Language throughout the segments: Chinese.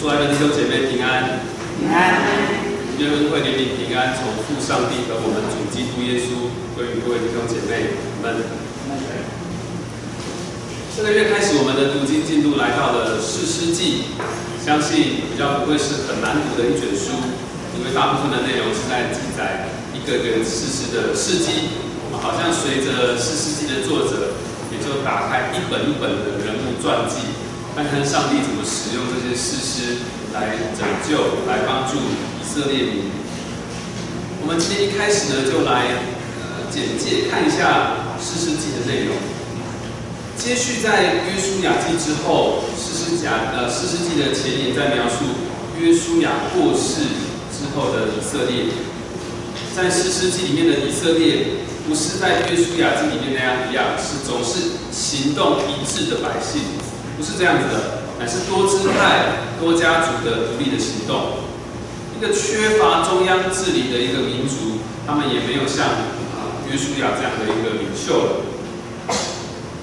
主爱的弟兄姐妹平安，平安，愿恩惠怜悯平安从父上帝和我们主基督耶稣归于各位弟兄姐妹们。这个月开始，我们的读经进度来到了四世纪，相信比较不会是很难读的一卷书，因为大部分的内容是在记载一个个士师的事迹。我们好像随着四世纪的作者，也就打开一本一本的人物传记，看看上帝怎么使用这些事师来拯救、来帮助以色列民。我们今天一开始呢，就来呃简介看一下士师记的内容。接续在约书亚记之后，士师甲呃士师记的前言在描述约书亚过世之后的以色列。在士师记里面的以色列，不是在约书亚记里面那样一样，是总是行动一致的百姓，不是这样子的，乃是多支派、多家族的独立的行动。一个缺乏中央治理的一个民族，他们也没有像啊约书亚这样的一个领袖了。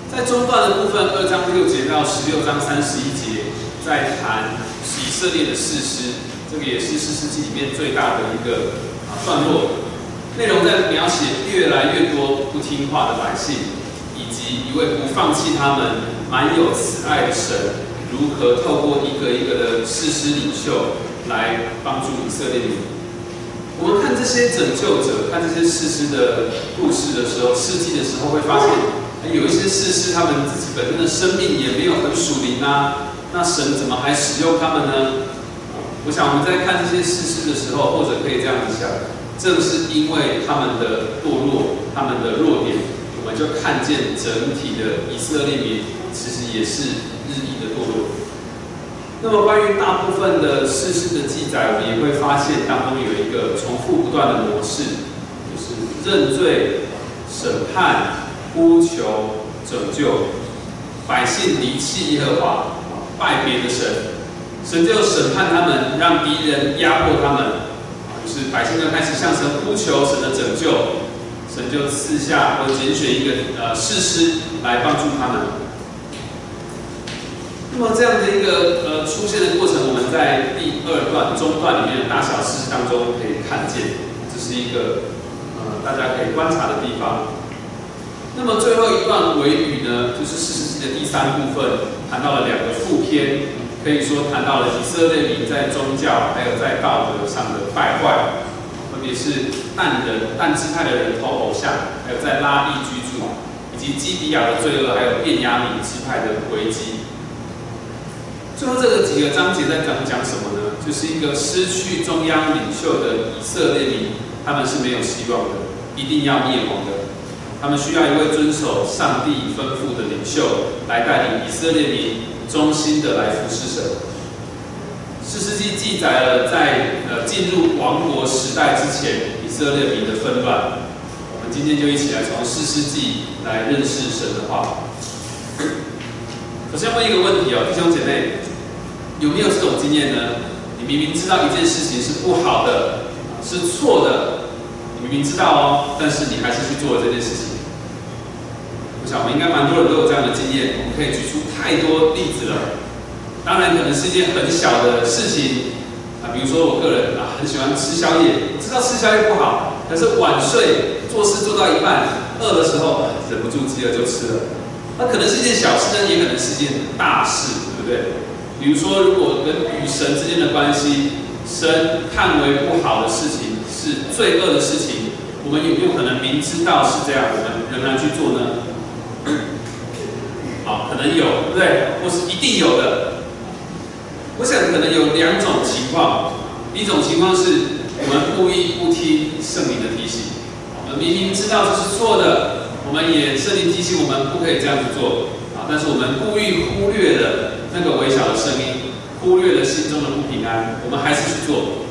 在中段的部分，二章六节到十六章三十一节，在谈以色列的事实，这个也是四世纪里面最大的一个啊段落。内容在描写越来越多不听话的百姓，以及一位不放弃他们、满有慈爱的神，如何透过一个一个的事师领袖来帮助以色列民。我们看这些拯救者，看这些事师的故事的时候，事迹的时候，会发现。有一些事师，他们自己本身的生命也没有很属灵啊，那神怎么还使用他们呢？我想我们在看这些事师的时候，或者可以这样子想，正是因为他们的堕落，他们的弱点，我们就看见整体的以色列民其实也是日益的堕落。那么关于大部分的世事的记载，我们也会发现当中有一个重复不断的模式，就是认罪、审判。呼求拯救百姓离弃耶和华，拜别的神，神就审判他们，让敌人压迫他们。就是百姓就开始向神呼求神的拯救，神就赐下或拣选一个呃士师来帮助他们。那么这样的一个呃出现的过程，我们在第二段中段里面的大小事当中可以看见，这是一个呃大家可以观察的地方。那么最后一段尾语呢，就是四世纪的第三部分，谈到了两个副篇，可以说谈到了以色列民在宗教还有在道德上的败坏，分别是但人但支派的人投偶像，还有在拉伊居住，以及基比亚的罪恶，还有便雅悯支派的危机。最后这个几个章节在讲讲什么呢？就是一个失去中央领袖的以色列民，他们是没有希望的，一定要灭亡的。他们需要一位遵守上帝吩咐的领袖来带领以色列民忠心的来服侍神。四世纪记载了在呃进入王国时代之前以色列民的纷乱。我们今天就一起来从四世纪来认识神的话。首先问一个问题哦，弟兄姐妹，有没有这种经验呢？你明明知道一件事情是不好的，是错的。你明明知道哦，但是你还是去做了这件事情。我想，我们应该蛮多人都有这样的经验。我们可以举出太多例子了。当然，可能是一件很小的事情啊，比如说我个人啊，很喜欢吃宵夜，知道吃宵夜不好，可是晚睡，做事做到一半，饿的时候忍不住饥饿就吃了。那可能是一件小事，但也可能是一件大事，对不对？比如说，如果跟与神之间的关系，神看为不好的事情。是罪恶的事情，我们有没有可能明知道是这样，我们仍然去做呢？好，可能有，对不对？或是一定有的。我想可能有两种情况，一种情况是我们故意不听圣灵的提醒，我们明明知道这是错的，我们也圣灵提醒我们不可以这样子做，但是我们故意忽略了那个微小的声音，忽略了心中的不平安，我们还是去做。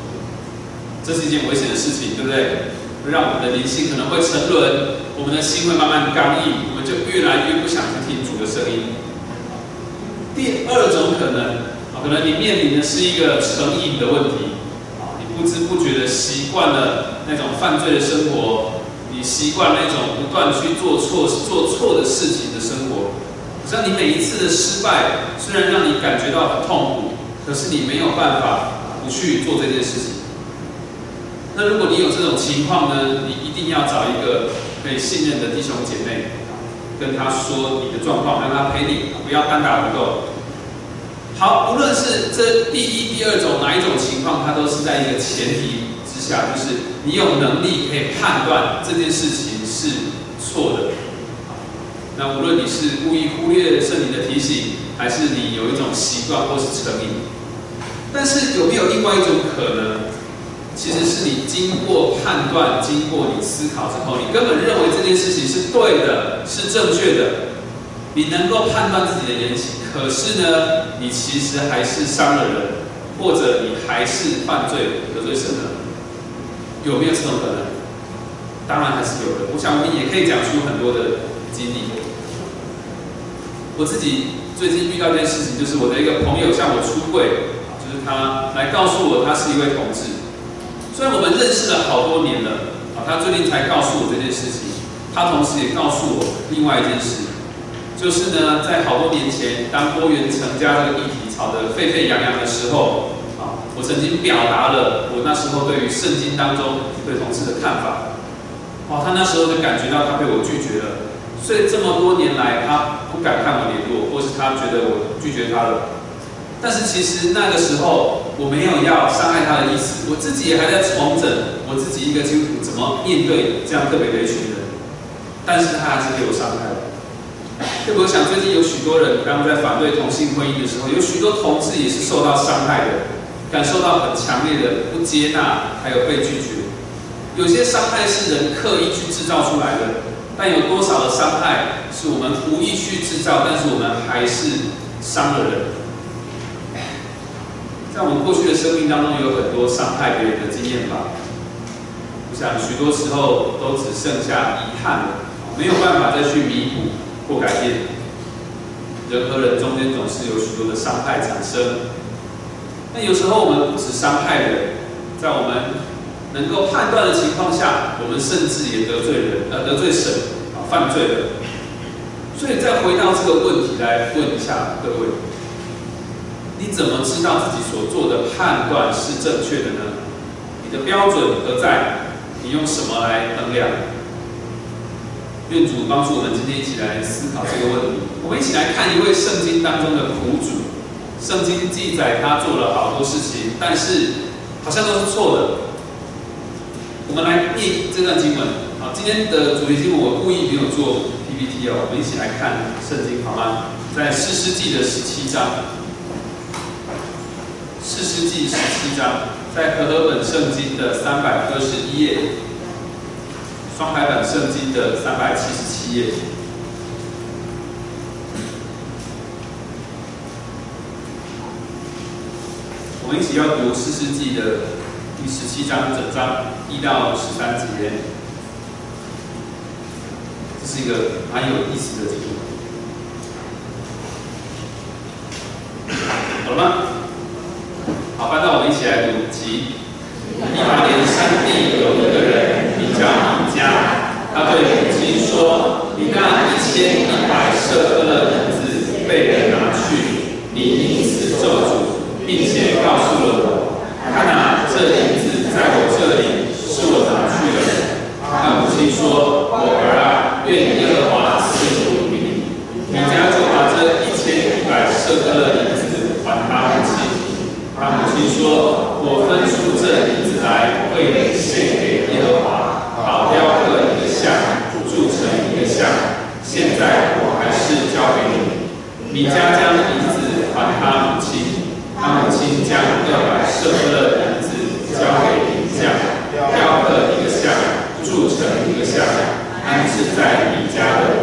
这是一件危险的事情，对不对？让我们的灵性可能会沉沦，我们的心会慢慢刚硬，我们就越来越不想去听主的声音。第二种可能，啊，可能你面临的是一个成瘾的问题，啊，你不知不觉的习惯了那种犯罪的生活，你习惯那种不断去做错、做错的事情的生活。像你每一次的失败，虽然让你感觉到很痛苦，可是你没有办法不去做这件事情。那如果你有这种情况呢，你一定要找一个可以信任的弟兄姐妹，跟他说你的状况，让他陪你，不要单打独斗。好，无论是这第一、第二种哪一种情况，它都是在一个前提之下，就是你有能力可以判断这件事情是错的。那无论你是故意忽略圣灵的提醒，还是你有一种习惯或是成瘾，但是有没有另外一种可能，其实是你经过判断、经过你思考之后，你根本认为这件事情是对的、是正确的，你能够判断自己的言行。可是呢，你其实还是伤了人，或者你还是犯罪得罪神了，有没有这种可能？当然还是有的。我想我们也可以讲出很多的经历。我自己最近遇到一件事情，就是我的一个朋友向我出柜，就是他来告诉我他是一位同志。虽然我们认识了好多年了，啊，他最近才告诉我这件事情。他同时也告诉我另外一件事。就是呢，在好多年前，当多元成家这个议题吵得沸沸扬扬的时候，啊，我曾经表达了我那时候对于圣经当中对同志的看法。哇，他那时候就感觉到他被我拒绝了，所以这么多年来，他不敢看我联络，或是他觉得我拒绝他了。但是其实那个时候我没有要伤害他的意思，我自己也还在重整我自己一个基督徒怎么面对这样特别的一群人，但是他还是给我伤害了。我想最近有许多人，他们在反对同性婚姻的时候，有许多同志也是受到伤害的，感受到很强烈的不接纳，还有被拒绝。有些伤害是人刻意去制造出来的，但有多少的伤害是我们无意去制造，但是我们还是伤了人。在我们过去的生命当中，有很多伤害别人的经验吧。我想许多时候都只剩下遗憾了，没有办法再去弥补。或改变，人和人中间总是有许多的伤害产生。那有时候我们不止伤害人，在我们能够判断的情况下，我们甚至也得罪人，呃，得罪神，啊，犯罪了。所以再回到这个问题来问一下各位：你怎么知道自己所做的判断是正确的呢？你的标准何在？你用什么来衡量？愿主帮助我们今天一起来思考这个问题。我们一起来看一位圣经当中的苦主。圣经记载他做了好多事情，但是好像都是错的。我们来念这段经文。好，今天的主题经文我故意没有做 PPT 哦。我们一起来看圣经好吗？在四世纪的十七章。四世纪十七章，在和合本圣经的三百二十一页。双排版圣经的三百七十七页，我们一起要读四世纪的第十七章整章一到十三节，这是一个蛮有意思的经文，好了吗？好，那我们一起来读，起。一八年山地有一个人，名叫米迦，他对母亲说：“你那一千一百舍勒银子被人拿去，你因此咒诅，并且告诉了我，看哪，这银子在我这里，是我拿去的。”他母亲说：“我儿啊，愿耶和华赐福你。”米迦就把这一千一百舍克勒银子还他母亲。他母亲说：“我分出这银子来，为你献给耶和华，好雕刻一个像，铸成一个像。现在我还是交给你。”米迦将银子还他母亲，他母亲将六百舍克勒银子交给银匠，雕刻一个像，铸成一个像，安置在米家的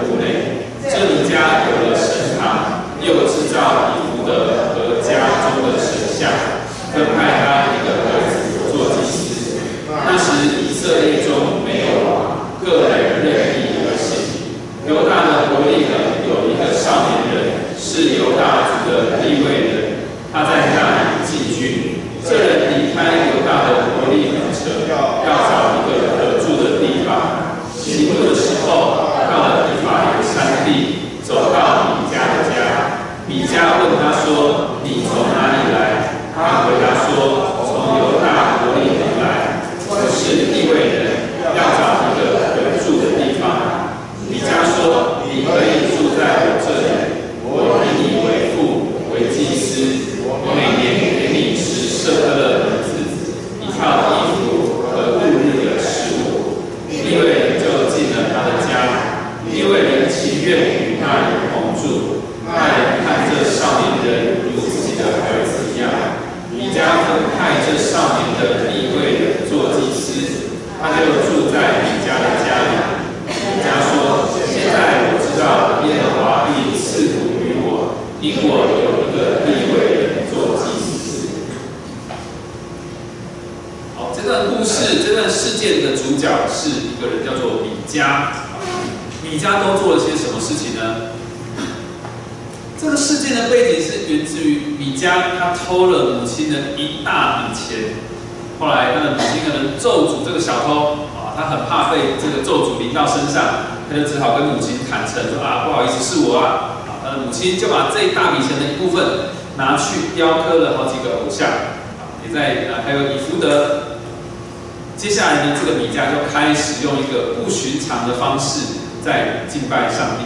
寻常的方式在敬拜上帝。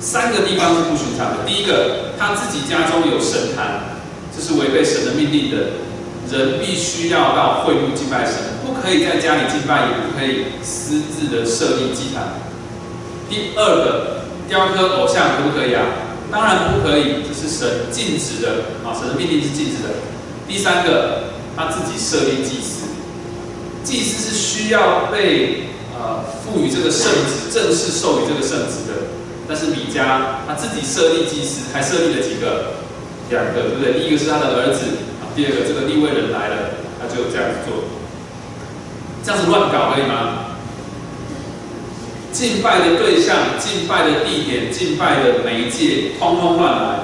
三个地方是不寻常的。第一个，他自己家中有神坛，这是违背神的命令的，人必须要到会幕敬拜神，不可以在家里敬拜，也不可以私自的设立祭坛。第二个，雕刻偶像可不可以啊？当然不可以，这是神禁止的啊，神的命令是禁止的。第三个，他自己设立祭司。祭司是需要被呃赋予这个圣旨，正式授予这个圣旨的。但是米迦他自己设立祭司，还设立了几个，两个，对不对？第一个是他的儿子，第二个这个立位人来了，他就这样子做。这样子乱搞可以吗？敬拜的对象、敬拜的地点、敬拜的媒介，通通乱来。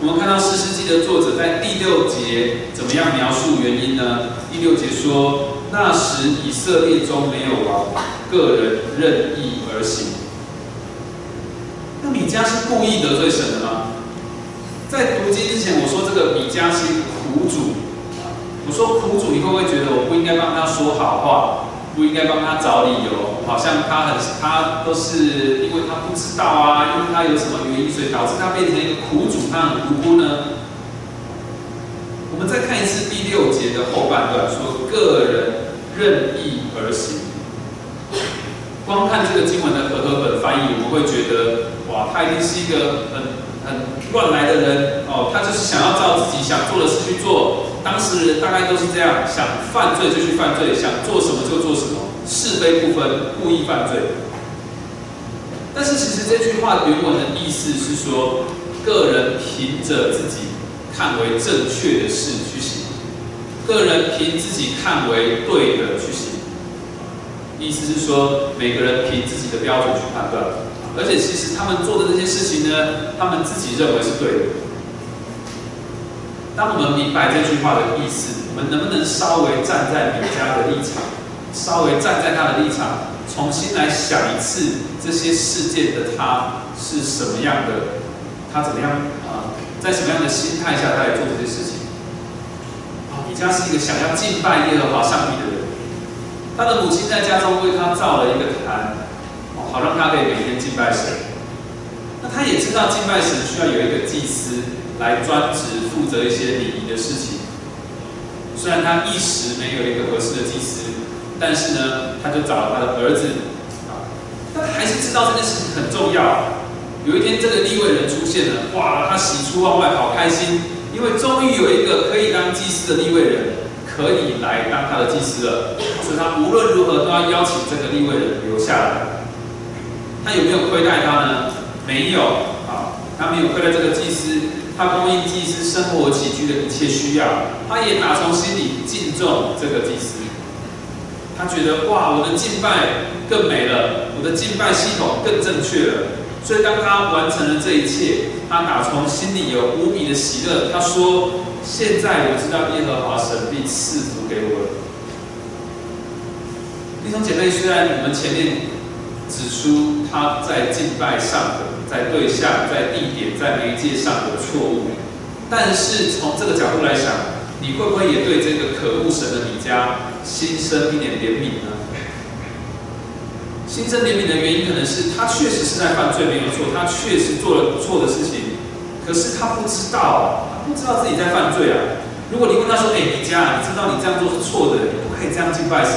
我们看到《诗诗记》的作者在第六节怎么样描述原因呢？第六节说。那时以色列中没有王，个人任意而行。那米迦是故意得罪神的吗？在读经之前，我说这个米迦是苦主。我说苦主，你会不会觉得我不应该帮他说好话，不应该帮他找理由？好像他很他都是因为他不知道啊，因为他有什么原因，所以导致他变成一个苦主，他很无辜呢？我们再看一次第六节的后半段，说个人任意而行。光看这个经文的和合本翻译，我们会觉得，哇，他一定是一个很很乱来的人哦，他就是想要照自己想做的事去做。当时人大概都是这样，想犯罪就去犯罪，想做什么就做什么，是非不分，故意犯罪。但是其实这句话原文的意思是说，个人凭着自己。看为正确的事去行，个人凭自己看为对的去行，意思是说每个人凭自己的标准去判断，而且其实他们做的这些事情呢，他们自己认为是对的。当我们明白这句话的意思，我们能不能稍微站在米迦的立场，稍微站在他的立场，重新来想一次这些事件的他是什么样的，他怎么样啊？在什么样的心态下，他来做这些事情？啊，米迦是一个想要敬拜耶和华上帝的人。他的母亲在家中为他造了一个坛，好让他可以每天敬拜神。那他也知道敬拜神需要有一个祭司来专职负责一些礼仪的事情。虽然他一时没有一个合适的祭司，但是呢，他就找了他的儿子。啊，他还是知道这件事情很重要。有一天，这个立位人出现了，哇，他喜出望外，好开心，因为终于有一个可以当祭司的立位人，可以来当他的祭司了。所以他无论如何都要邀请这个立位人留下来。他有没有亏待他呢？没有，啊，他没有亏待这个祭司，他供应祭司生活起居的一切需要，他也打从心里敬重这个祭司。他觉得，哇，我的敬拜更美了，我的敬拜系统更正确了。所以，当他完成了这一切，他打从心里有无比的喜乐。他说：“现在我知道耶和华神必赐福给我了。”弟兄姐妹，虽然我们前面指出他在敬拜上的、在对象、在地点、在媒介上的错误，但是从这个角度来想，你会不会也对这个可恶神的米迦心生一点怜悯呢？心生怜悯的原因，可能是他确实是在犯罪，没有错，他确实做了错的事情，可是他不知道，他不知道自己在犯罪啊。如果你问他说：“哎，你家，你知道你这样做是错的，你不可以这样敬拜神。”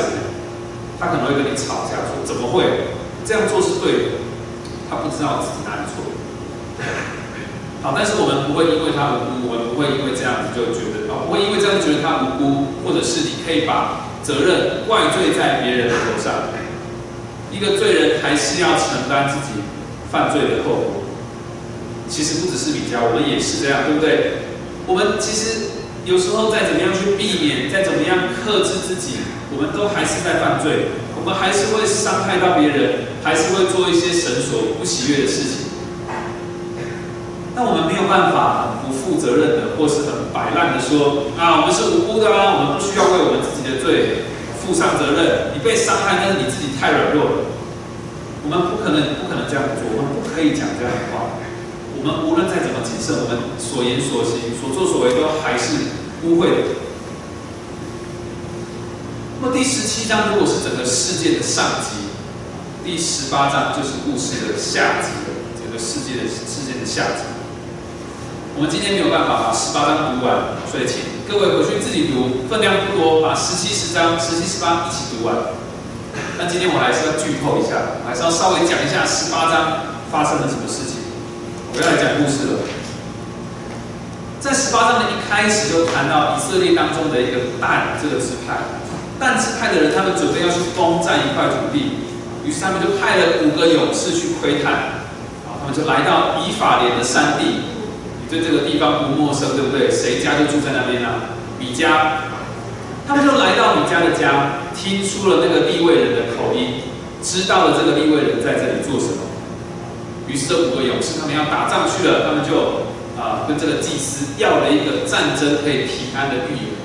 他可能会跟你吵架，说：“怎么会？这样做是对的。”他不知道自己哪里错。好，但是我们不会因为他无辜，我们不会因为这样子就觉得啊，不会因为这样觉得他无辜，或者是你可以把责任怪罪在别人的头上。一个罪人还是要承担自己犯罪的后果。其实不只是米迦，我们也是这样，对不对？我们其实有时候再怎么样去避免，再怎么样克制自己，我们都还是在犯罪，我们还是会伤害到别人，还是会做一些神所不喜悦的事情。但我们没有办法不负责任的，或是很摆烂的说啊，我们是无辜的啊，我们不需要为我们自己的罪负上责任。你被伤害，但是你自己太软弱了。我们不可能，不可能这样做，我们不可以讲这样的话。我们无论再怎么谨慎，我们所言所行、所作所为，都还是污秽的。那么第十七章如果是整个事件的上集，第十八章就是故事的下集了，整个世界的事件的下集。我们今天没有办法把十八章读完，所以请各位回去自己读，分量不多，把十七、十章、十七、十八一起读完。那今天我还是要剧透一下，还是要稍微讲一下十八章发生了什么事情。我要来讲故事了。在十八章的一开始就谈到以色列当中的一个但这个支派，但支派的人他们准备要去攻占一块土地，于是他们就派了五个勇士去窥探，啊，他们就来到以法莲的山地。对这个地方不陌生，对不对？谁家就住在那边呢？米家，他们就来到米家的家，听出了那个立位人的口音，知道了这个立位人在这里做什么。于是这五个勇士他们要打仗去了，他们就啊跟这个祭司要了一个战争可以平安的预言。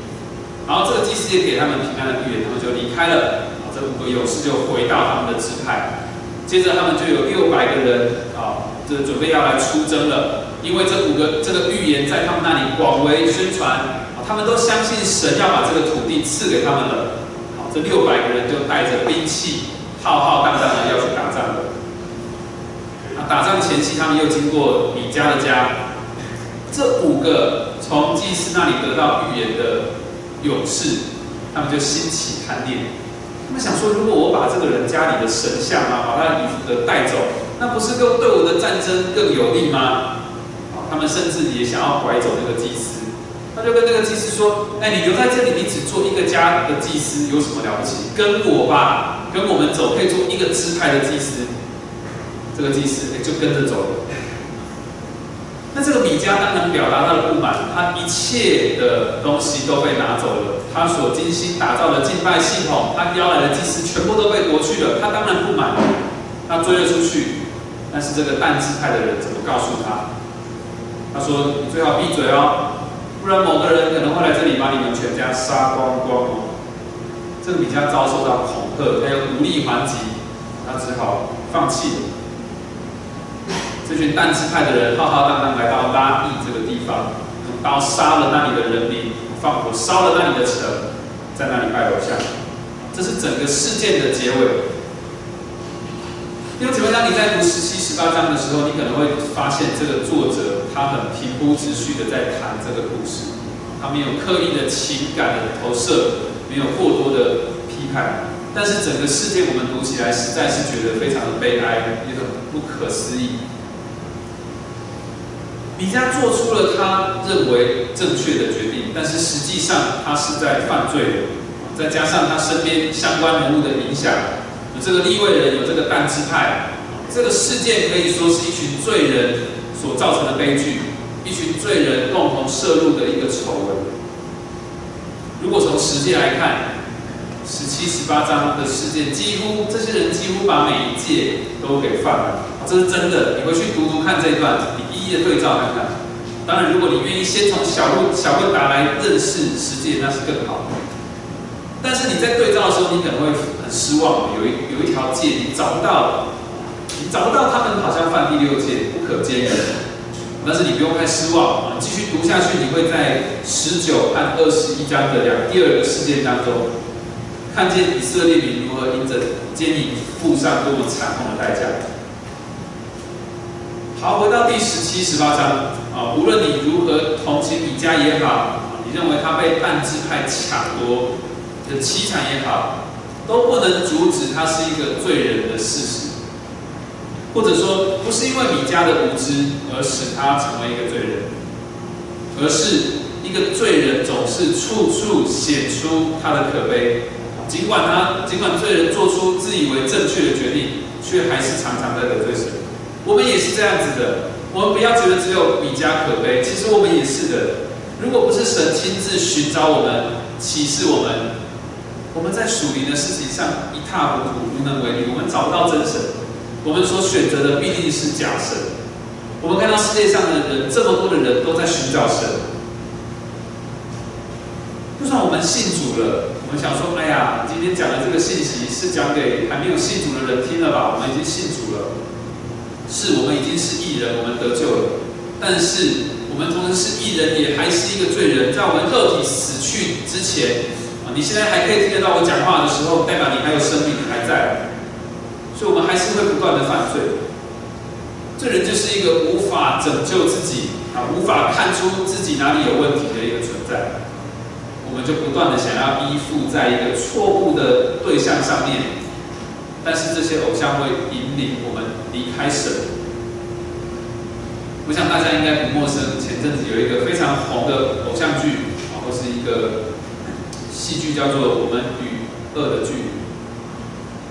然后这个祭司也给他们平安的预言，他们就离开了。啊，这五个勇士就回到他们的支派，接着他们就有六百个人啊，这准备要来出征了。因为这五个这个预言在他们那里广为宣传，他们都相信神要把这个土地赐给他们了。好，这六百个人就带着兵器，浩浩荡荡的要去打仗了。啊，打仗前期他们又经过米迦的家，这五个从祭司那里得到预言的勇士，他们就兴起贪念。他们想说，如果我把这个人家里的神像啊，把他的衣服的带走，那不是更对我的战争更有利吗？他们甚至也想要拐走那个祭司，他就跟那个祭司说：“哎，你留在这里，你只做一个家的祭司，有什么了不起？跟我吧，跟我们走，可以做一个支派的祭司。”这个祭司就跟着走了。那这个米迦当然表达他的不满，他一切的东西都被拿走了，他所精心打造的敬拜系统，他邀来的祭司全部都被夺去了，他当然不满，他追了出去。但是这个但支派的人怎么告诉他？他说：“你最好闭嘴哦，不然某个人可能会来这里把你们全家杀光光哦。”这个米迦遭受到恐吓，他又无力还击，他只好放弃了。这群但支派的人浩浩荡荡来到拉邑这个地方，用刀杀了那里的人民，放火烧了那里的城，在那里拜偶像。这是整个事件的结尾。因为姊妹，当你在读十七、十八章的时候，你可能会发现这个作者他很平铺直叙的在谈这个故事，他没有刻意的情感的投射，没有过多的批判，但是整个事件我们读起来实在是觉得非常的悲哀，也很不可思议。米迦做出了他认为正确的决定，但是实际上他是在犯罪的，再加上他身边相关人物的影响。这个立位人，有这个但支派，这个事件可以说是一群罪人所造成的悲剧，一群罪人共同涉入的一个丑闻。如果从实际来看，十七、十八章的事件，几乎这些人几乎把每一届都给犯了，这是真的。你回去读读看这一段，你一一的对照看看。当然，如果你愿意先从小路小问答来认识世界，那是更好。但是你在对照的时候，你可能会很失望，有一有一条界你找不到，你找不到他们好像犯第六戒不可兼容。但是你不用太失望，继续读下去，你会在十九和二十一章的两第二个事件当中，看见以色列民如何因着奸淫付上多么惨痛的代价。好，回到第十七、十八章啊，无论你如何同情米迦也好，你认为他被半支派抢夺。的凄惨也好，都不能阻止他是一个罪人的事实，或者说不是因为米迦的无知而使他成为一个罪人，而是一个罪人总是处处显出他的可悲，尽管他尽管罪人做出自以为正确的决定，却还是常常在得罪神。我们也是这样子的，我们不要觉得只有米迦可悲，其实我们也是的。如果不是神亲自寻找我们、启示我们，我们在属灵的事情上一塌糊涂、无能为力，我们找不到真神。我们所选择的必定是假神。我们看到世界上的人，这么多的人都在寻找神。就算我们信主了，我们想说：“哎呀，今天讲的这个信息是讲给还没有信主的人听了吧？”我们已经信主了，是我们已经是艺人，我们得救了。但是我们同时是艺人，也还是一个罪人。在我们肉体死去之前，你现在还可以听得到我讲话的时候，代表你还有生命，你还在。所以，我们还是会不断的犯罪。这人就是一个无法拯救自己啊，无法看出自己哪里有问题的一个存在。我们就不断的想要依附在一个错误的对象上面，但是这些偶像会引领我们离开神。我想大家应该不陌生，前阵子有一个非常红的偶像剧啊，或是一个戏剧，叫做《我们与恶的距离》。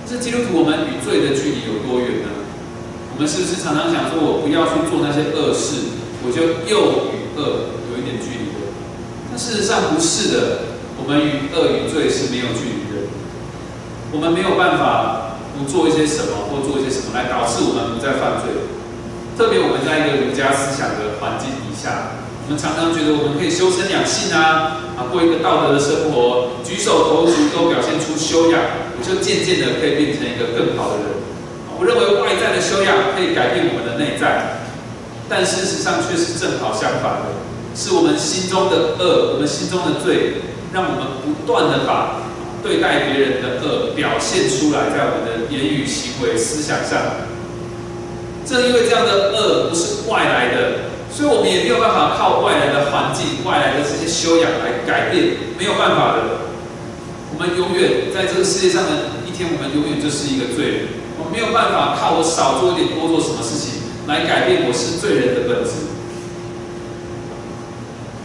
这基督徒我们与罪的距离有多远呢？我们是不是常常想说，我不要去做那些恶事，我就又与恶有一点距离了？但事实上不是的，我们与恶与罪是没有距离的。我们没有办法不做一些什么或做一些什么来导致我们不再犯罪。特别我们在一个儒家思想的环境底下，我们常常觉得我们可以修身养性啊，啊过一个道德的生活，举手投足都表现出修养，我就渐渐的可以变成一个更好的人。我认为外在的修养可以改变我们的内在，但事实上却是正好相反的。是我们心中的恶，我们心中的罪，让我们不断的把对待别人的恶表现出来，在我们的言语、行为、思想上。正因为这样的恶不是外来的，所以我们也没有办法靠外来的环境、外来的这些修养来改变，没有办法的。我们永远在这个世界上的一天，我们永远就是一个罪人。我们没有办法靠我少做一点、多做什么事情来改变我是罪人的本质。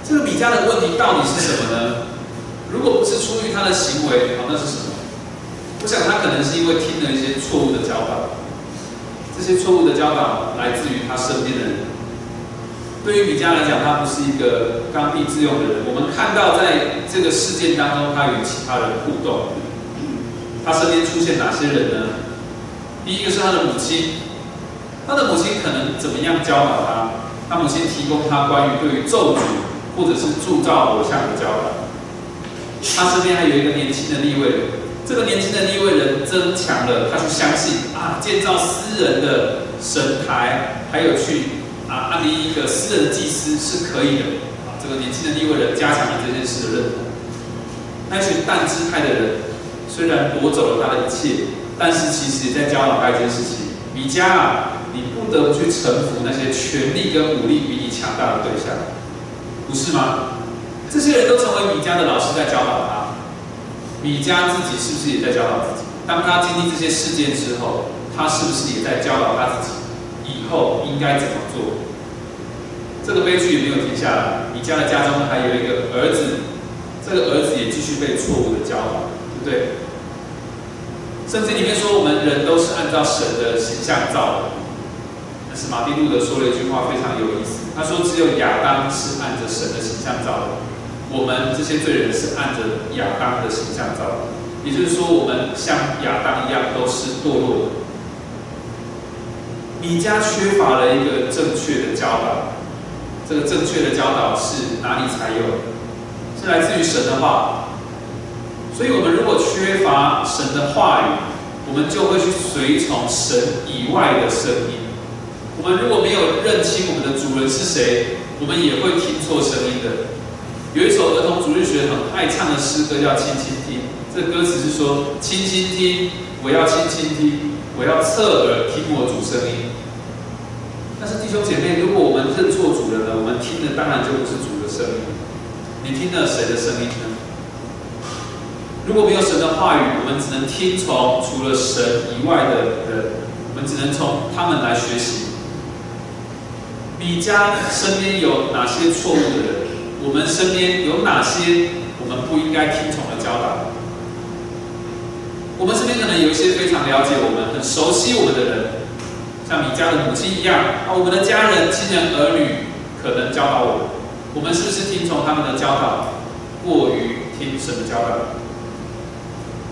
这个米迦的问题到底是什么呢？如果不是出于他的行为，好，那是什么？我想他可能是因为听了一些错误的教导，这些错误的教导来自于他身边的人。对于米迦来讲，他不是一个刚愎自用的人。我们看到在这个事件当中，他与其他人互动，他身边出现哪些人呢？第一个是他的母亲，他的母亲可能怎么样教导他？他母亲提供他关于对于咒诅。或者是铸造偶像的教导，他身边还有一个年轻的立位人，这个年轻的立位人增强了他去相信啊，建造私人的神台，还有去啊安立一个私人祭司是可以的啊。这个年轻的立位人加强了这件事的认同。那群但支派的人虽然夺走了他的一切，但是其实也在教导他一件事情：米迦啊，你不得不去臣服那些权力跟武力比你强大的对象。不是吗？这些人都成为米迦的老师，在教导他。米迦自己是不是也在教导自己？当他经历这些事件之后，他是不是也在教导他自己以后应该怎么做？这个悲剧也没有停下来。你家的家中还有一个儿子，这个儿子也继续被错误的教导，对不对？甚至里面说，我们人都是按照神的形象造的。但是马丁路德说了一句话，非常有意思。他说：“只有亚当是按着神的形象造的，我们这些罪人是按着亚当的形象造的。也就是说，我们像亚当一样，都是堕落的。米迦缺乏了一个正确的教导，这个正确的教导是哪里才有？是来自于神的话。所以，我们如果缺乏神的话语，我们就会去随从神以外的声音。”我们如果没有认清我们的主人是谁，我们也会听错声音的。有一首儿童主日学很爱唱的诗歌叫《轻轻听》，这歌词是说：“轻轻听，我要轻轻听，我要侧耳听我主声音。”但是弟兄姐妹，如果我们认错主人了，我们听的当然就不是主的声音。你听了谁的声音呢？如果没有神的话语，我们只能听从除了神以外的人，我们只能从他们来学习。米迦身边有哪些错误的人？我们身边有哪些我们不应该听从的教导？我们身边可能有一些非常了解我们、很熟悉我们的人，像米迦的母亲一样啊，我们的家人、亲人、儿女可能教导我们。我们是不是听从他们的教导，过于听神的教导？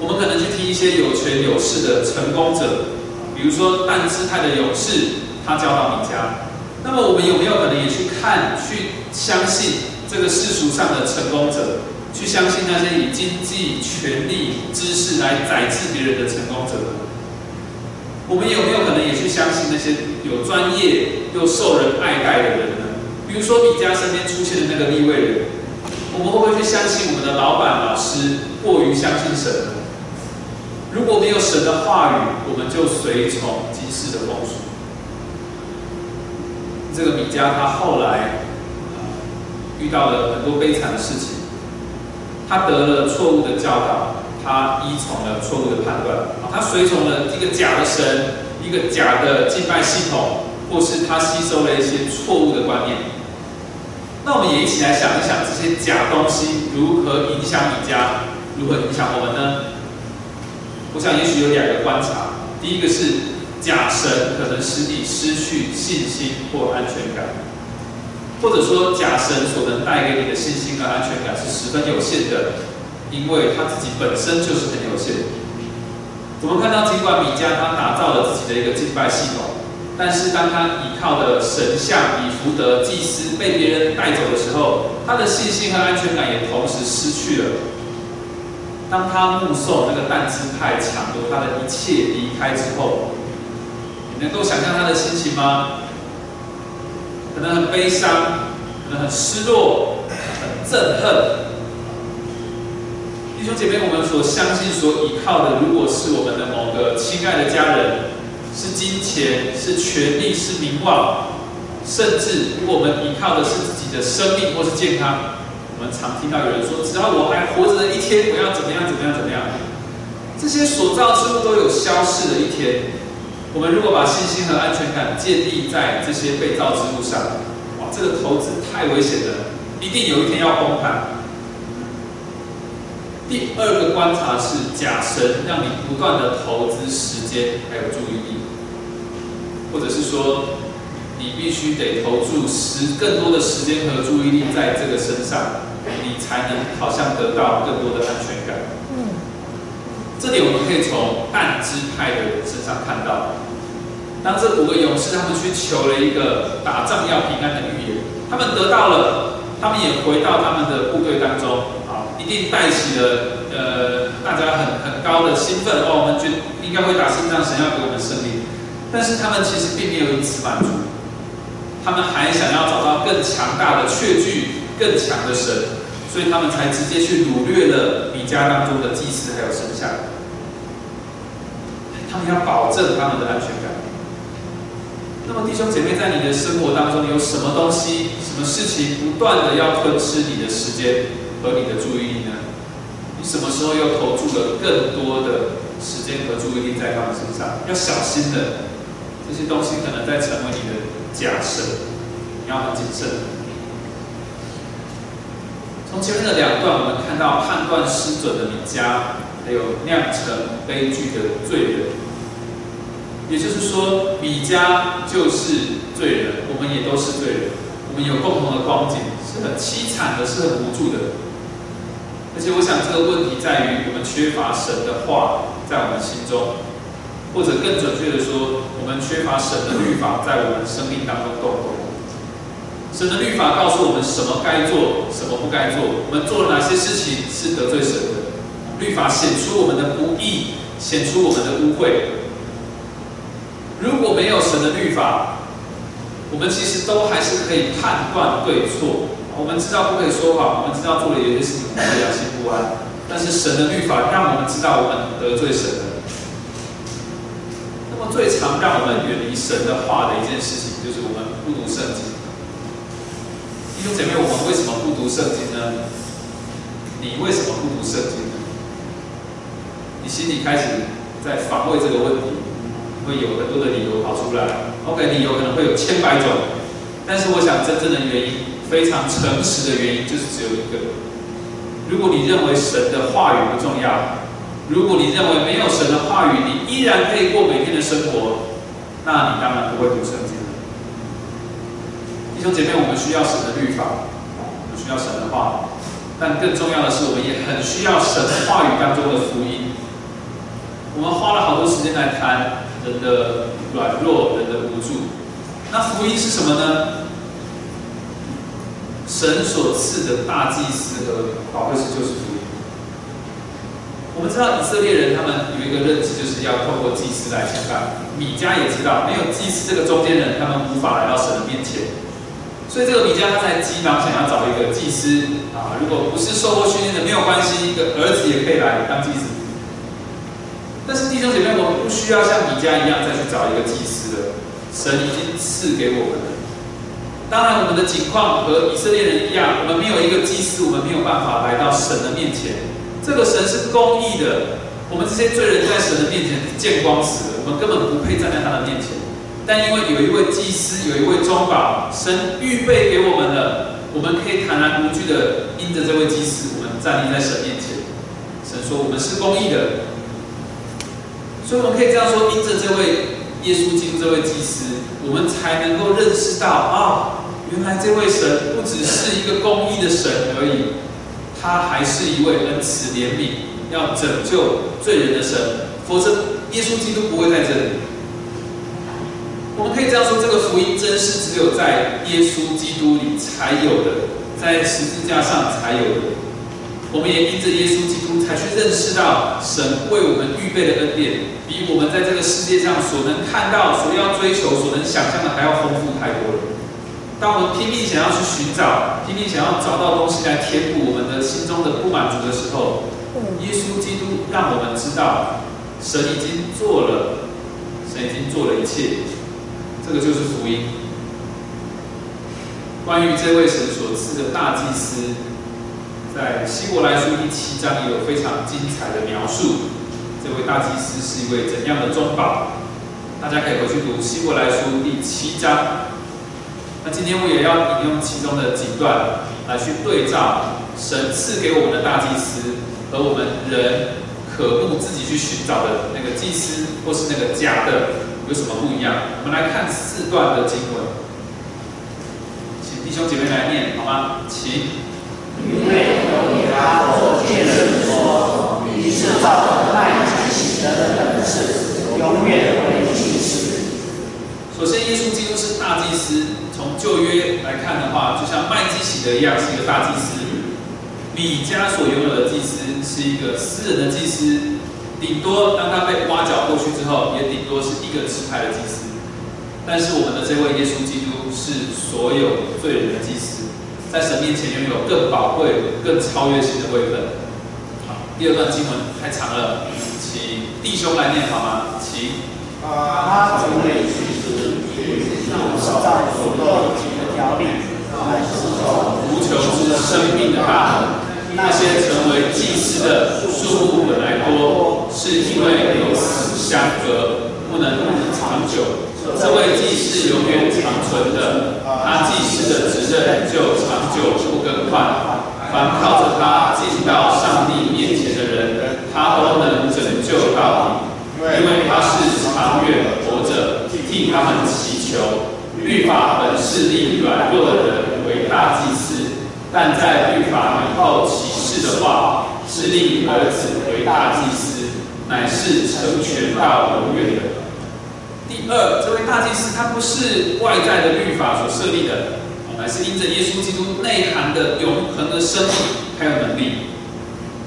我们可能去听一些有权有势的成功者，比如说但姿态的勇士，他教导米迦。那么我们有没有可能也去看、去相信这个世俗上的成功者，去相信那些以经济、权力、知识来宰制别人的成功者？我们有没有可能也去相信那些有专业又受人爱戴的人呢？比如说米迦身边出现的那个立位人，我们会不会去相信我们的老板、老师过于相信神呢？如果没有神的话语，我们就随从今世的风俗。这个米迦他后来遇到了很多悲惨的事情，他得了错误的教导，他依从了错误的判断，他随从了一个假的神，一个假的敬拜系统，或是他吸收了一些错误的观念。那我们也一起来想一想，这些假东西如何影响你家，如何影响我们呢？我想，也许有两个观察。第一个是假神可能使你失去信心或安全感，或者说假神所能带给你的信心和安全感是十分有限的，因为他自己本身就是很有限。我们看到，尽管米迦他打造了自己的一个敬拜系统，但是当他依靠的神像以福德祭司被别人带走的时候，他的信心和安全感也同时失去了。当他目送那个但支派抢夺他的一切离开之后，你能够想象他的心情吗？可能很悲伤，可能很失落，很憎恨。弟兄姐妹，我们所相信、所依靠的，如果是我们的某个亲爱的家人，是金钱、是权力、是名望，甚至如果我们依靠的是自己的生命或是健康。我们常听到有人说：“只要我还活着的一天，我要怎么样？怎么样？怎么样？”这些所造之物都有消逝的一天。我们如果把信心和安全感建立在这些被造之物上，哇，这个投资太危险了，一定有一天要崩盘。第二个观察是假神让你不断的投资时间还有注意力，或者是说。你必须得投注时更多的时间和注意力在这个身上，你才能好像得到更多的安全感。嗯，这里我们可以从半支派的人身上看到，当这五个勇士他们去求了一个打仗要平安的预言，他们得到了，他们也回到他们的部队当中，一定带起了呃大家很很高的兴奋哦，我们觉应该会打胜仗，神要给我们胜利。但是他们其实并没有因此满足。他们还想要找到更强大的确据、更强的神，所以他们才直接去掳掠了米迦当中的祭司还有神像。他们要保证他们的安全感。那么弟兄姐妹，在你的生活当中，有什么东西、什么事情不断的要吞吃你的时间和你的注意力呢？你什么时候又投注了更多的时间和注意力在他们身上？要小心的，这些东西可能在成为你的。假设你要很谨慎。从前面的两段，我们看到判断失准的米迦，还有酿成悲剧的罪人。也就是说，米迦就是罪人，我们也都是罪人，我们有共同的光景，是很凄惨的，是很无助的。而且，我想这个问题在于我们缺乏神的话在我们心中。或者更准确的说，我们缺乏神的律法在我们生命当中动工。神的律法告诉我们什么该做，什么不该做，我们做了哪些事情是得罪神的。律法显出我们的不义，显出我们的污秽。如果没有神的律法，我们其实都还是可以判断对错。我们知道不可以说谎，我们知道做了有些事情我们良心不安。但是神的律法让我们知道我们得罪神了。那么最常让我们远离神的话的一件事情，就是我们不读圣经。弟兄姐妹，我们为什么不读圣经呢？你为什么不读圣经呢？你心里开始在防卫这个问题，会有很多的理由跑出来。OK，理由可能会有千百种，但是我想真正的原因，非常诚实的原因，就是只有一个。如果你认为神的话语不重要，如果你认为没有神的话语，你依然可以过每天的生活，那你当然不会读圣经了。弟兄姐妹，我们需要神的律法，我们需要神的话，但更重要的是，我们也很需要神的话语当中的福音。我们花了好多时间来谈人的软弱、人的无助。那福音是什么呢？神所赐的大祭司和宝贵师就是福音。我们知道以色列人他们有一个认知，就是要透过祭司来相干。米迦也知道，没有祭司这个中间人，他们无法来到神的面前。所以这个米迦他在急忙想要找一个祭司啊，如果不是受过训练的没有关系，一个儿子也可以来当祭司。但是弟兄姐妹，我们不需要像米迦一样再去找一个祭司了，神已经赐给我们了。当然，我们的情况和以色列人一样，我们没有一个祭司，我们没有办法来到神的面前。这个神是公义的，我们这些罪人在神的面前见光死了，我们根本不配站在他的面前。但因为有一位祭司，有一位中保，神预备给我们了，我们可以坦然无惧的因着这位祭司，我们站立在神面前。神说我们是公义的，所以我们可以这样说：因着这位耶稣基督这位祭司，我们才能够认识到啊，原来这位神不只是一个公义的神而已。他还是一位恩慈怜悯、要拯救罪人的神，否则耶稣基督不会在这里。我们可以这样说：这个福音真是只有在耶稣基督里才有的，在十字架上才有的。我们也因着耶稣基督，才去认识到神为我们预备的恩典，比我们在这个世界上所能看到、所要追求、所能想象的还要丰富太多了。当我们拼命想要去寻找、拼命想要找到东西来填补我们的心中的不满足的时候，耶稣基督让我们知道，神已经做了，神已经做了一切，这个就是福音。关于这位神所赐的大祭司，在希伯来书第七章也有非常精彩的描述。这位大祭司是一位怎样的中保？大家可以回去读希伯来书第七章。那今天我也要引用其中的几段来去对照神赐给我们的大祭司和我们人可不自己去寻找的那个祭司或是那个假的有什么不一样？我们来看四段的经文，请弟兄姐妹来念好吗？请。因为有给他做见证说，你是照着麦基洗德的本事，永远为祭司。首先，耶稣基督是大祭司。从旧约来看的话，就像麦基洗德一样是一个大祭司，米迦所拥有的祭司是一个私人的祭司，顶多当他被挖角过去之后，也顶多是一个支派的祭司。但是我们的这位耶稣基督是所有罪人的祭司，在神面前拥有更宝贵、更超越性的位分。好，第二段经文太长了，请弟兄来念好吗？请。他成为祭司。在所有的条例，乃是从无穷之生命的大那些成为祭司的数目本来多，是因为有死相隔，不能长久。这位祭司永远长存的，他祭司的职任就长久不更换。凡靠着他进到上帝面前的人，他都能拯救到底，因为他是长远活着，替他们祈求。律法本是立软弱的人为大祭司，但在律法以后启示的话，是立儿子为大祭司，乃是成全到永远的。第二，这位大祭司他不是外在的律法所设立的，乃是因着耶稣基督内涵的永恒的生命还有能力。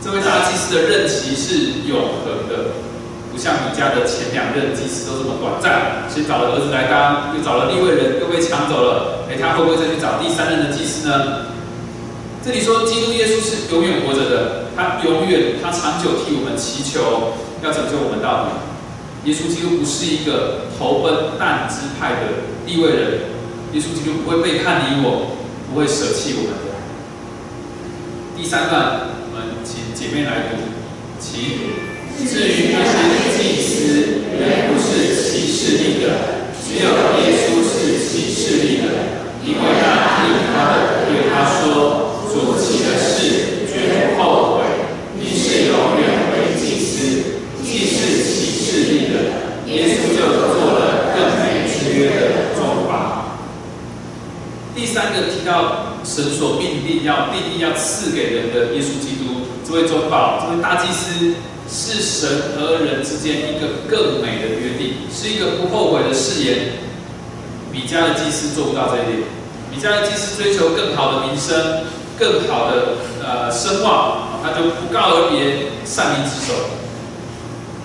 这位大祭司的任期是永恒的。不像米家的前两任祭司都这么短暂，先找了儿子来当，又找了立位人，又被抢走了。哎，他会不会再去找第三任的祭司呢？这里说基督耶稣是永远活着的，他永远，他长久替我们祈求，要拯救我们到底。耶稣基督不是一个投奔但支派的地位的人，耶稣基督不会背叛你我，不会舍弃我们。第三段，我们请姐妹来读，请。至于那些祭司，也不是启示力的，只有耶稣是启示力的，因为他听他的对他说：“所起的事绝不后悔。”你是永远为祭司，既是启示力的，耶稣就做了更美之约的做法。第三个提到神所命定要奠定要赐给人的耶稣基督，这位中保，这位大祭司，是神和人之间一个更美的约定，是一个不后悔的誓言。米迦的祭司做不到这一点，米迦的祭司追求更好的名声，更好的呃声望，他就不告而别，善名之手。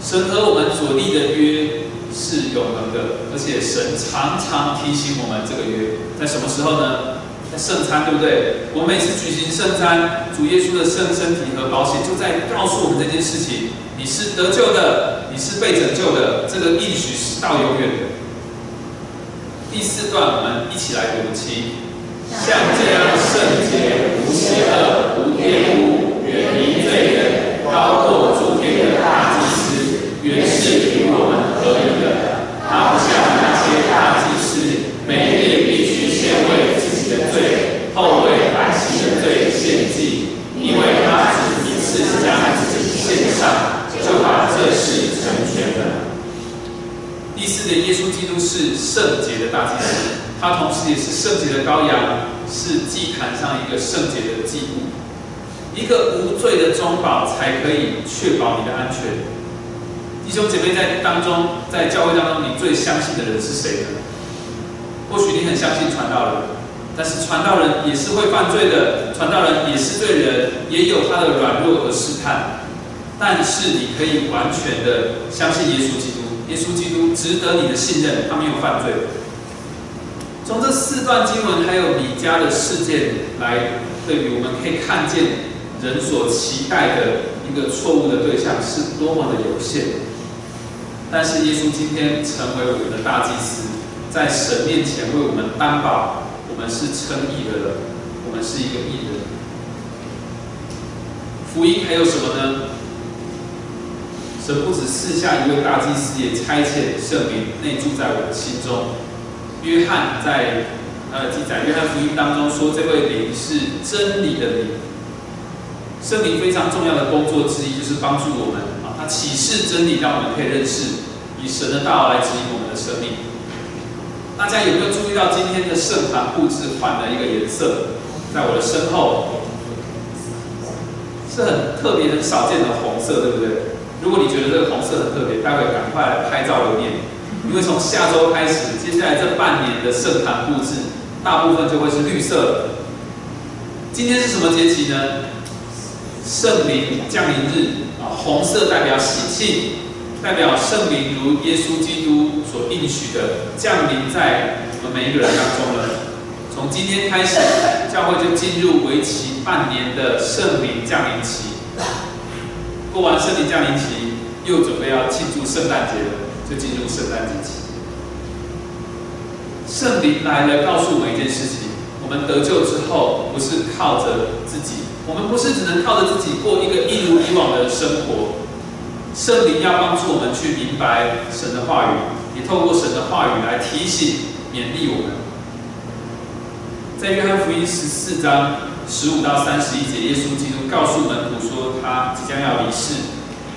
神和我们所立的约是永恒的，而且神常常提醒我们这个约在什么时候呢？圣餐，对不对？我每次举行圣餐，主耶稣的圣身体和保险就在告诉我们这件事情：你是得救的，你是被拯救的，这个应许是到永远的。第四段，我们一起来读经，像这样圣洁、无邪恶、无玷污、远离罪人、高过诸天的大祭司，原是与我们合一的。好像那些大祭司，每夜必须献为自己的罪，后为百姓的罪献祭，因为他只一次将自己献上，就把这事成全了。第四的耶稣基督是圣洁的大祭司，他同时也是圣洁的羔羊，是祭坛上一个圣洁的祭物，一个无罪的中保，才可以确保你的安全。弟兄姐妹在当中，在教会当中，你最相信的人是谁呢？或许你很相信传道人，但是传道人也是会犯罪的，传道人也是对人，也有他的软弱和试探。但是你可以完全的相信耶稣基督。耶稣基督值得你的信任，他没有犯罪。从这四段经文还有米迦的事件来对比，我们可以看见人所期待的一个错误的对象是多么的有限。但是耶稣今天成为我们的大祭司，在神面前为我们担保，我们是称义的人，我们是一个义人。福音还有什么呢？神不止赐下一位大祭司，也差遣圣灵内住在我们心中。约翰在他的记载，约翰福音当中说，这位灵是真理的灵。圣灵非常重要的工作之一，就是帮助我们啊，他启示真理，让我们可以认识，以神的道来指引我们的生命。大家有没有注意到今天的圣坛布置换了一个颜色？在我的身后，是很特别、很少见的红色，对不对？如果你觉得这个红色很特别，待会赶快来拍照留念，因为从下周开始，接下来这半年的圣坛布置，大部分就会是绿色。今天是什么节气呢？圣灵降临日啊，红色代表喜庆，代表圣灵如耶稣基督所应许的降临在我们每一个人当中了。从今天开始，教会就进入为期半年的圣灵降临期。过完圣灵降临期，又准备要庆祝圣诞节了，就进入圣诞节期。圣灵来了，告诉我们一件事情：我们得救之后，不是靠着自己，我们不是只能靠着自己过一个一如以往的生活。圣灵要帮助我们去明白神的话语，也透过神的话语来提醒、勉励我们。在约翰福音十四章。十五到三十一节，耶稣基督告诉门徒说，他即将要离世，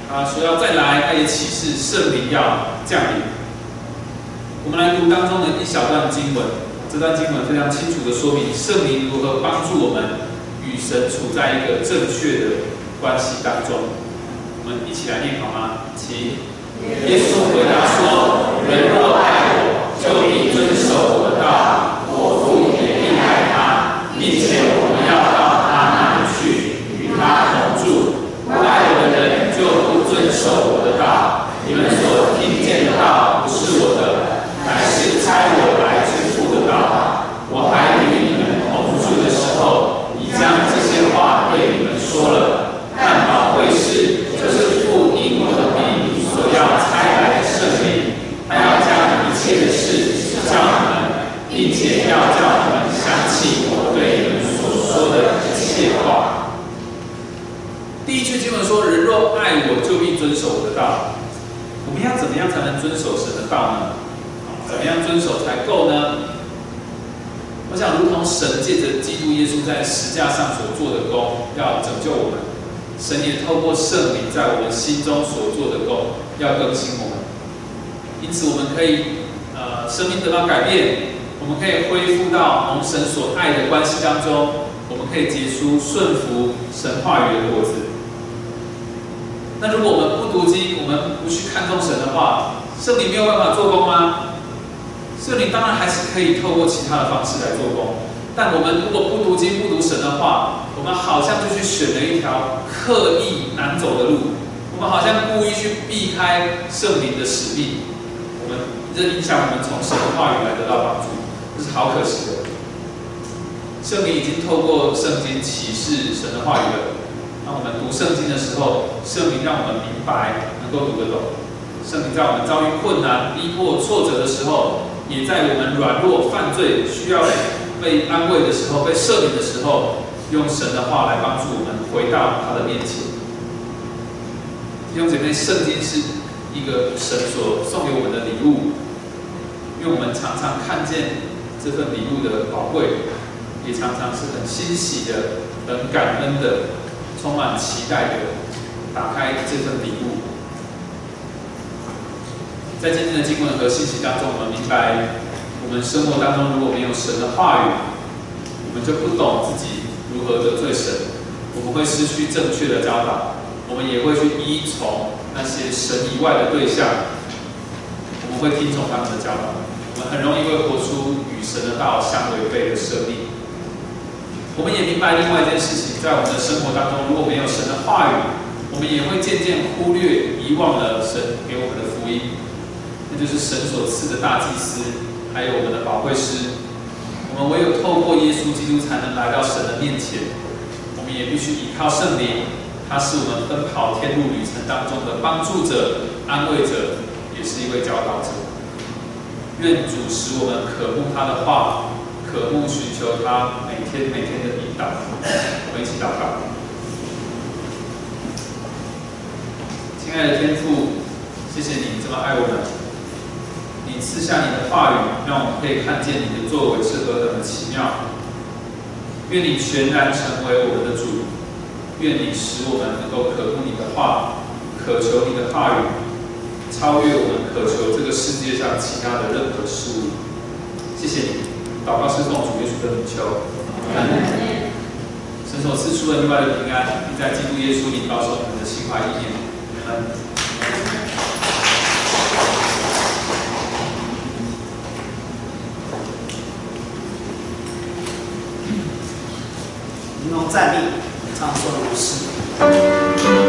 他说要再来，他也启示圣灵要降临。我们来读当中的一小段经文，这段经文非常清楚的说明圣灵如何帮助我们与神处在一个正确的关系当中。我们一起来念好吗？请。耶稣回答说：人若爱我，就必遵守我的道，我父也必爱他，并且我。要到他那里去，与他同住。不爱我的人就不遵守我的道。你们所听见的道不是我的，乃是差我来之父的道。我还与你们同住的时候，已将这些话对你们说了。但宝贵是，就是父因我的名所要差来的圣灵，他要将一切的事教你们，并且要叫你们相信我对你们。说的一切话。第一句经文说：“人若爱我，就必遵守我的道。”我们要怎么样才能遵守神的道呢？怎么样遵守才够呢？我想，如同神借着基督耶稣在石架上所做的功，要拯救我们；神也透过圣灵在我们心中所做的功，要更新我们。因此，我们可以呃，生命得到改变，我们可以恢复到同神所爱的关系当中。我我们可以结出顺服神话语的果子。那如果我们不读经，我们不去看重神的话，圣灵没有办法做工吗？圣灵当然还是可以透过其他的方式来做工，但我们如果不读经、不读神的话，我们好像就去选了一条刻意难走的路，我们好像故意去避开圣灵的使命，我们这影响我们从神的话语来得到帮助，这好可惜的。圣灵已经透过圣经启示神的话语了，当我们读圣经的时候，圣灵让我们明白，能够读得懂。圣灵在我们遭遇困难、逼迫、挫折的时候。也在我们软弱、犯罪、需要被安慰的时候、被赦免的时候，用神的话来帮助我们回到他的面前。弟兄姐妹，圣经是一个神所送给我们的礼物，因为我们常常看见这份礼物的宝贵，也常常是很欣喜的、很感恩的、充满期待的打开这份礼物。在今天的经文和信息当中，我们明白，我们生活当中如果没有神的话语，我们就不懂自己如何得罪神，我们会失去正确的教导，我们也会去依从那些神以外的对象，我们会听从他们的教导，很容易会活出与神的道相违背的生命。我们也明白另外一件事情，在我们的生活当中，如果没有神的话语，我们也会渐渐忽略、遗忘了神给我们的福音。那就是神所赐的大祭司，还有我们的宝贵师。我们唯有透过耶稣基督，才能来到神的面前。我们也必须依靠圣灵，他是我们奔跑天路旅程当中的帮助者、安慰者，也是一位教导者。愿主使我们渴慕他的话，渴慕寻求他每天每天的引导。我们一起祷告。亲爱的天父，谢谢你这么爱我们。你赐下你的话语，让我们可以看见你的作为是何等的奇妙。愿你全然成为我们的主，愿你使我们能够渴慕你的话，渴求你的话语，超越我们渴求这个世界上其他的任何事物。谢谢你，祷告是奉主耶稣的名求。神所赐出的意外的平安，并在基督耶稣里保守你们的心怀意念。站立，唱说如是。